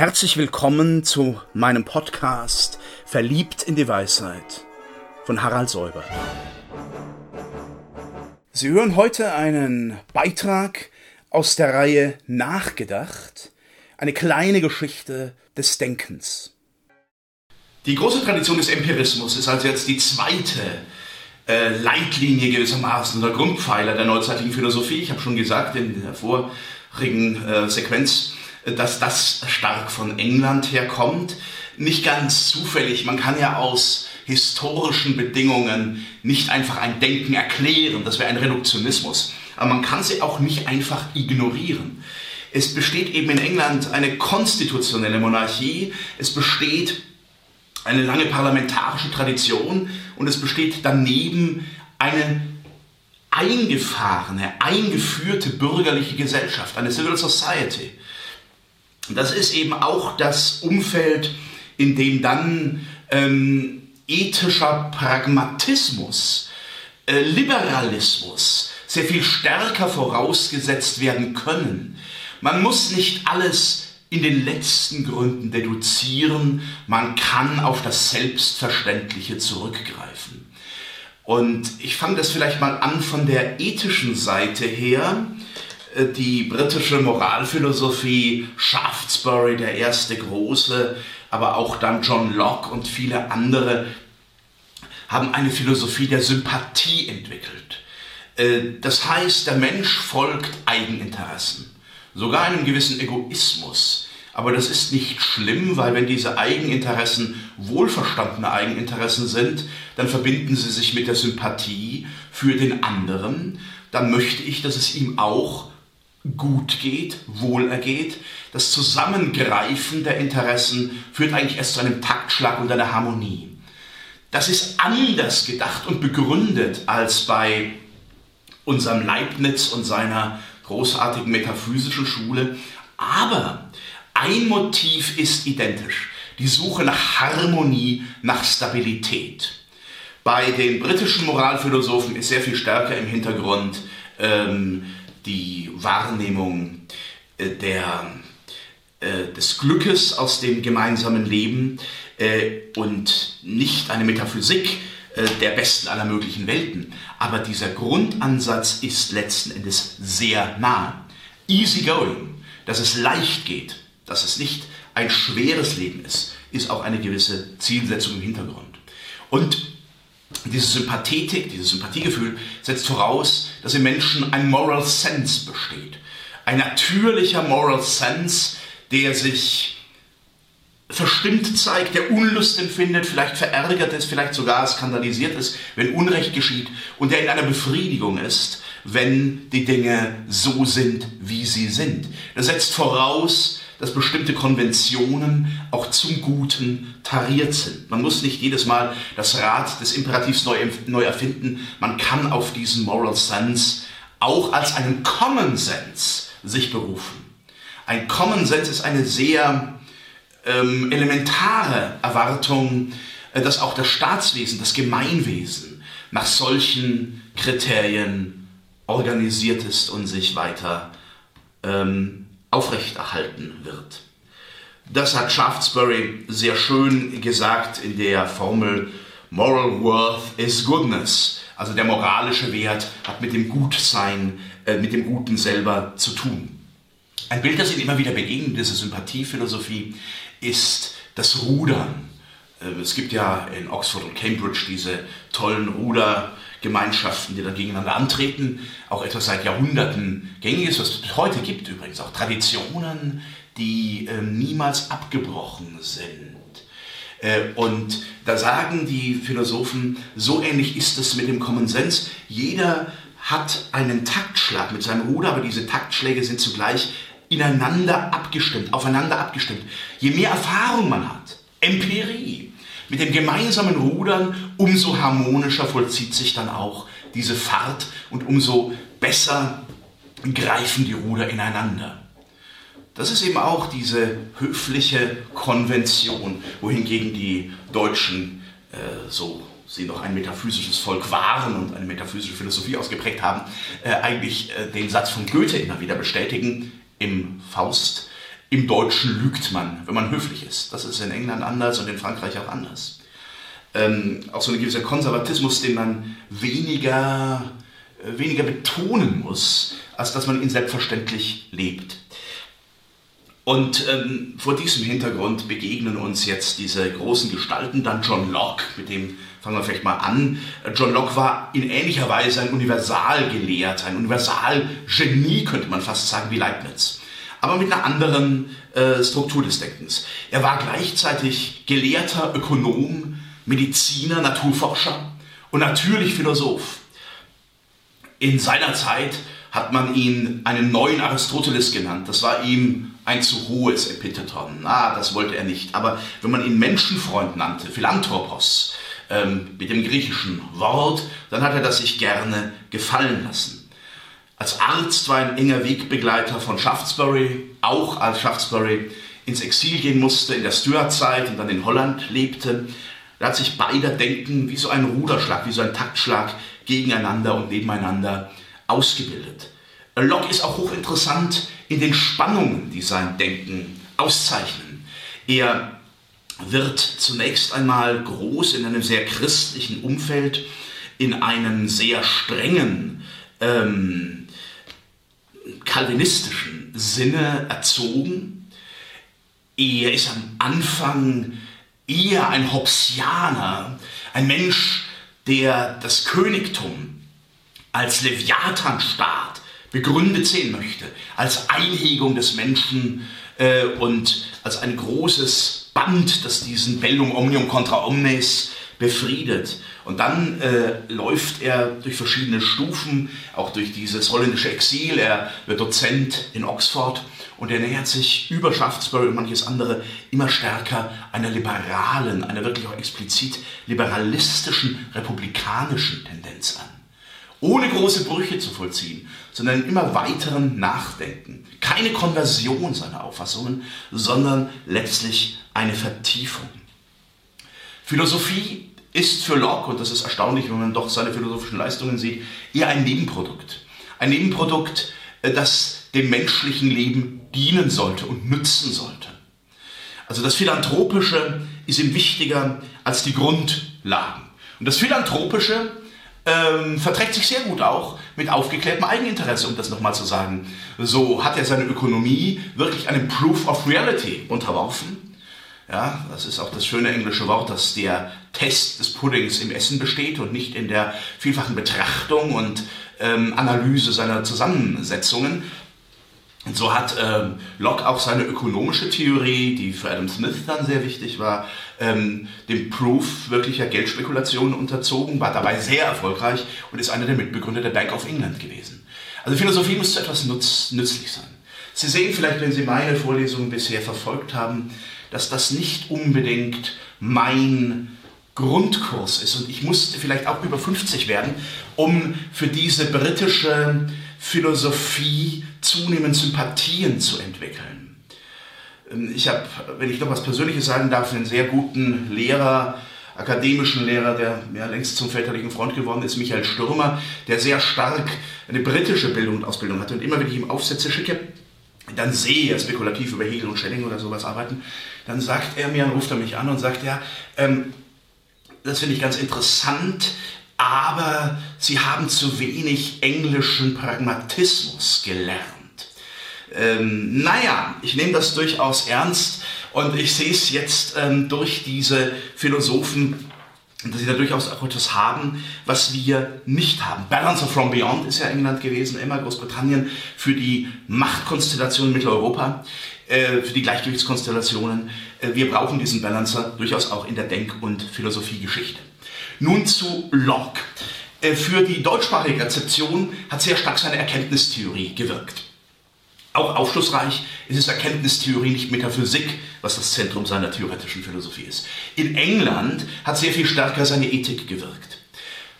Herzlich willkommen zu meinem Podcast Verliebt in die Weisheit von Harald Säuber. Sie hören heute einen Beitrag aus der Reihe Nachgedacht, eine kleine Geschichte des Denkens. Die große Tradition des Empirismus ist also jetzt die zweite äh, Leitlinie gewissermaßen oder Grundpfeiler der neuzeitlichen Philosophie. Ich habe schon gesagt in der vorigen äh, Sequenz, dass das stark von England herkommt. Nicht ganz zufällig, man kann ja aus historischen Bedingungen nicht einfach ein Denken erklären, das wäre ein Reduktionismus, aber man kann sie auch nicht einfach ignorieren. Es besteht eben in England eine konstitutionelle Monarchie, es besteht eine lange parlamentarische Tradition und es besteht daneben eine eingefahrene, eingeführte bürgerliche Gesellschaft, eine Civil Society. Das ist eben auch das Umfeld, in dem dann ähm, ethischer Pragmatismus, äh, Liberalismus sehr viel stärker vorausgesetzt werden können. Man muss nicht alles in den letzten Gründen deduzieren, man kann auf das Selbstverständliche zurückgreifen. Und ich fange das vielleicht mal an von der ethischen Seite her. Äh, die britische Moralphilosophie, Shaftesbury, der erste große, aber auch dann John Locke und viele andere, haben eine Philosophie der Sympathie entwickelt. Äh, das heißt, der Mensch folgt Eigeninteressen, sogar einem gewissen Egoismus. Aber das ist nicht schlimm, weil wenn diese Eigeninteressen wohlverstandene Eigeninteressen sind, dann verbinden sie sich mit der Sympathie für den anderen. Dann möchte ich, dass es ihm auch gut geht, wohlergeht. Das Zusammengreifen der Interessen führt eigentlich erst zu einem Taktschlag und einer Harmonie. Das ist anders gedacht und begründet als bei unserem Leibniz und seiner großartigen metaphysischen Schule. Aber ein Motiv ist identisch. Die Suche nach Harmonie, nach Stabilität. Bei den britischen Moralphilosophen ist sehr viel stärker im Hintergrund ähm, die Wahrnehmung äh, der, äh, des Glückes aus dem gemeinsamen Leben äh, und nicht eine Metaphysik der besten aller möglichen Welten. Aber dieser Grundansatz ist letzten Endes sehr nah. Easy going, dass es leicht geht, dass es nicht ein schweres Leben ist, ist auch eine gewisse Zielsetzung im Hintergrund. Und diese Sympathetik, dieses Sympathiegefühl setzt voraus, dass im Menschen ein Moral Sense besteht. Ein natürlicher Moral Sense, der sich verstimmt zeigt, der Unlust empfindet, vielleicht verärgert ist, vielleicht sogar skandalisiert ist, wenn Unrecht geschieht und der in einer Befriedigung ist, wenn die Dinge so sind, wie sie sind. Das setzt voraus, dass bestimmte Konventionen auch zum Guten tariert sind. Man muss nicht jedes Mal das Rad des Imperativs neu, neu erfinden. Man kann auf diesen Moral Sense auch als einen Common Sense sich berufen. Ein Common Sense ist eine sehr ähm, elementare Erwartung, äh, dass auch das Staatswesen, das Gemeinwesen nach solchen Kriterien organisiert ist und sich weiter ähm, aufrechterhalten wird. Das hat Shaftesbury sehr schön gesagt in der Formel Moral Worth is Goodness. Also der moralische Wert hat mit dem Gutsein, äh, mit dem Guten selber zu tun. Ein Bild, das Ihnen immer wieder begegnet, diese Sympathiephilosophie, ist das Rudern. Äh, es gibt ja in Oxford und Cambridge diese tollen Ruder, Gemeinschaften, die dann gegeneinander antreten, auch etwas seit Jahrhunderten gängig ist, was es heute gibt übrigens, auch Traditionen, die äh, niemals abgebrochen sind. Äh, und da sagen die Philosophen, so ähnlich ist es mit dem Common Sense. Jeder hat einen Taktschlag mit seinem Ruder, aber diese Taktschläge sind zugleich ineinander abgestimmt, aufeinander abgestimmt. Je mehr Erfahrung man hat, Empirie, mit dem gemeinsamen Rudern, umso harmonischer vollzieht sich dann auch diese Fahrt und umso besser greifen die Ruder ineinander. Das ist eben auch diese höfliche Konvention, wohingegen die Deutschen äh, so sie noch ein metaphysisches Volk waren und eine metaphysische Philosophie ausgeprägt haben, äh, eigentlich äh, den Satz von Goethe immer wieder bestätigen im Faust. Im Deutschen lügt man, wenn man höflich ist. Das ist in England anders und in Frankreich auch anders. Ähm, auch so ein gewisser Konservatismus, den man weniger, äh, weniger betonen muss, als dass man ihn selbstverständlich lebt. Und ähm, vor diesem Hintergrund begegnen uns jetzt diese großen Gestalten, dann John Locke, mit dem fangen wir vielleicht mal an. John Locke war in ähnlicher Weise ein Universalgelehrter, ein Universalgenie, könnte man fast sagen, wie Leibniz. Aber mit einer anderen äh, Struktur des Denkens. Er war gleichzeitig Gelehrter, Ökonom, Mediziner, Naturforscher und natürlich Philosoph. In seiner Zeit hat man ihn einen neuen Aristoteles genannt. Das war ihm ein zu hohes Epitheton. Na, das wollte er nicht. Aber wenn man ihn Menschenfreund nannte, Philanthropos, ähm, mit dem griechischen Wort, dann hat er das sich gerne gefallen lassen. Als Arzt war ein enger Wegbegleiter von Shaftesbury, auch als Shaftesbury ins Exil gehen musste, in der Stuart-Zeit und dann in Holland lebte. Da hat sich beider Denken wie so ein Ruderschlag, wie so ein Taktschlag gegeneinander und nebeneinander ausgebildet. Locke ist auch hochinteressant in den Spannungen, die sein Denken auszeichnen. Er wird zunächst einmal groß in einem sehr christlichen Umfeld, in einem sehr strengen ähm, kalvinistischen Sinne erzogen. Er ist am Anfang eher ein Hobbesianer, ein Mensch, der das Königtum als Leviathanstaat begründet sehen möchte, als Einhegung des Menschen äh, und als ein großes Band, das diesen Bellum Omnium contra omnes befriedet. Und dann äh, läuft er durch verschiedene Stufen, auch durch dieses holländische Exil. Er wird Dozent in Oxford und er nähert sich über Shaftesbury und manches andere immer stärker einer liberalen, einer wirklich auch explizit liberalistischen, republikanischen Tendenz an ohne große Brüche zu vollziehen, sondern immer weiteren Nachdenken. Keine Konversion seiner Auffassungen, sondern letztlich eine Vertiefung. Philosophie ist für Locke, und das ist erstaunlich, wenn man doch seine philosophischen Leistungen sieht, eher ein Nebenprodukt. Ein Nebenprodukt, äh, das dem menschlichen Leben dienen sollte und nützen sollte. Also das Philanthropische ist ihm wichtiger als die Grundlagen. Und das Philanthropische ähm, verträgt sich sehr gut auch mit aufgeklärtem Eigeninteresse, um das nochmal zu sagen. So hat er seine Ökonomie wirklich einem Proof of Reality unterworfen. Ja, das ist auch das schöne englische Wort, dass der Test des Puddings im Essen besteht und nicht in der vielfachen Betrachtung und ähm, Analyse seiner Zusammensetzungen. Und so hat ähm, Locke auch seine ökonomische Theorie, die für Adam Smith dann sehr wichtig war, ähm, dem Proof wirklicher Geldspekulationen unterzogen, war dabei sehr erfolgreich und ist einer der Mitbegründer der Bank of England gewesen. Also Philosophie muss zu etwas nutz, nützlich sein. Sie sehen vielleicht, wenn Sie meine Vorlesungen bisher verfolgt haben, dass das nicht unbedingt mein Grundkurs ist. Und ich musste vielleicht auch über 50 werden, um für diese britische Philosophie zunehmend Sympathien zu entwickeln. Ähm, ich habe, wenn ich noch was Persönliches sagen darf, einen sehr guten Lehrer, akademischen Lehrer, der mir längst zum väterlichen Freund geworden ist, Michael Stürmer, der sehr stark eine britische Bildung und Ausbildung hatte. Und immer wenn ich ihm Aufsätze schicke, dann sehe, spekulativ über Hegel und Schelling oder sowas arbeiten, dann sagt er mir, dann ruft er mich an und sagt, ja, ähm, das finde ich ganz interessant, aber sie haben zu wenig englischen Pragmatismus gelernt. Ähm, naja, ich nehme das durchaus ernst und ich sehe es jetzt ähm, durch diese Philosophen, dass sie da durchaus auch etwas haben, was wir nicht haben. Balance of From Beyond ist ja England gewesen, immer Großbritannien für die Machtkonstellation in Mitteleuropa, äh, für die Gleichgewichtskonstellationen. Äh, wir brauchen diesen Balancer durchaus auch in der Denk- und Philosophiegeschichte. Nun zu Locke. Äh, für die deutschsprachige Rezeption hat sehr stark seine Erkenntnistheorie gewirkt. Auch aufschlussreich ist es Erkenntnistheorie, nicht Metaphysik, was das Zentrum seiner theoretischen Philosophie ist. In England hat sehr viel stärker seine Ethik gewirkt.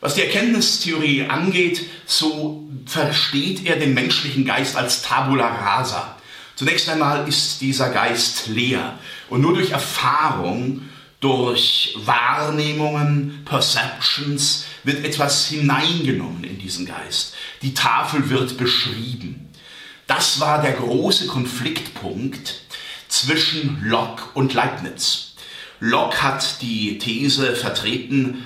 Was die Erkenntnistheorie angeht, so versteht er den menschlichen Geist als Tabula rasa. Zunächst einmal ist dieser Geist leer und nur durch Erfahrung durch Wahrnehmungen, Perceptions wird etwas hineingenommen in diesen Geist. Die Tafel wird beschrieben. Das war der große Konfliktpunkt zwischen Locke und Leibniz. Locke hat die These vertreten,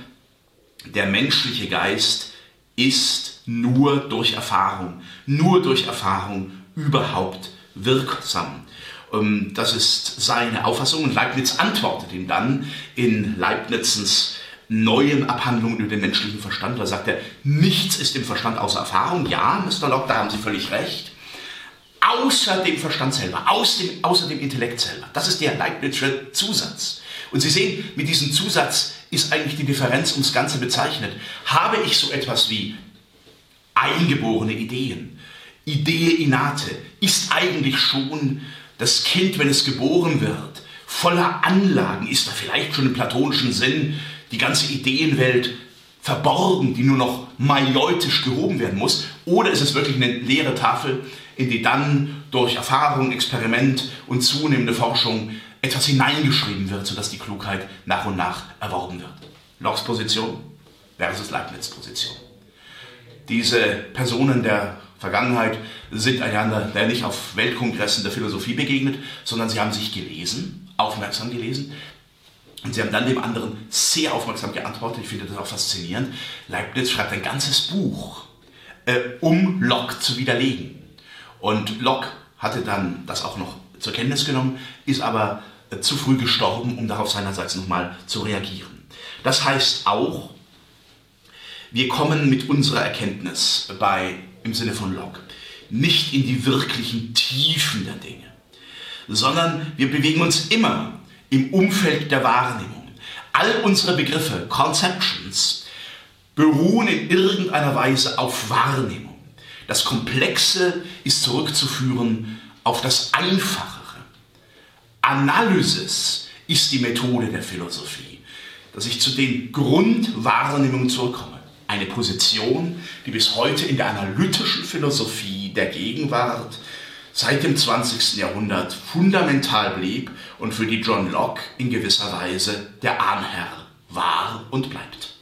der menschliche Geist ist nur durch Erfahrung, nur durch Erfahrung überhaupt wirksam. Ähm, das ist seine Auffassung und Leibniz antwortet ihm dann in Leibnizens neuen Abhandlungen über den menschlichen Verstand. Da sagt er, nichts ist im Verstand außer Erfahrung. Ja, Mr. Locke, da haben Sie völlig recht. Außer dem Verstand selber, aus dem, außer dem Intellekt selber. Das ist der Leibnizsche Zusatz. Und Sie sehen, mit diesem Zusatz ist eigentlich die Differenz ums Ganze bezeichnet. Habe ich so etwas wie eingeborene Ideen, Idee innate, ist eigentlich schon das Kind, wenn es geboren wird, voller Anlagen, ist da vielleicht schon im platonischen Sinn die ganze Ideenwelt verborgen, die nur noch majeutisch gehoben werden muss? Oder ist es wirklich eine leere Tafel, in die dann durch Erfahrung, Experiment und zunehmende Forschung etwas hineingeschrieben wird, sodass die Klugheit nach und nach erworben wird? Locks Position versus Leibniz Position. Diese Personen der Vergangenheit sind einander nicht auf Weltkongressen der Philosophie begegnet, sondern sie haben sich gelesen, aufmerksam gelesen. Und sie haben dann dem anderen sehr aufmerksam geantwortet. Ich finde das auch faszinierend. Leibniz schreibt ein ganzes Buch, äh, um Locke zu widerlegen. Und Locke hatte dann das auch noch zur Kenntnis genommen, ist aber äh, zu früh gestorben, um darauf seinerseits nochmal zu reagieren. Das heißt auch, wir kommen mit unserer Erkenntnis bei im Sinne von Locke, nicht in die wirklichen Tiefen der Dinge, sondern wir bewegen uns immer im Umfeld der Wahrnehmung. All unsere Begriffe, Conceptions, beruhen in irgendeiner Weise auf Wahrnehmung. Das Komplexe ist zurückzuführen auf das Einfachere. Analysis ist die Methode der Philosophie, dass ich zu den Grundwahrnehmungen zurückkomme eine Position, die bis heute in der analytischen Philosophie der Gegenwart seit dem 20. Jahrhundert fundamental blieb und für die John Locke in gewisser Weise der Ahnherr war und bleibt.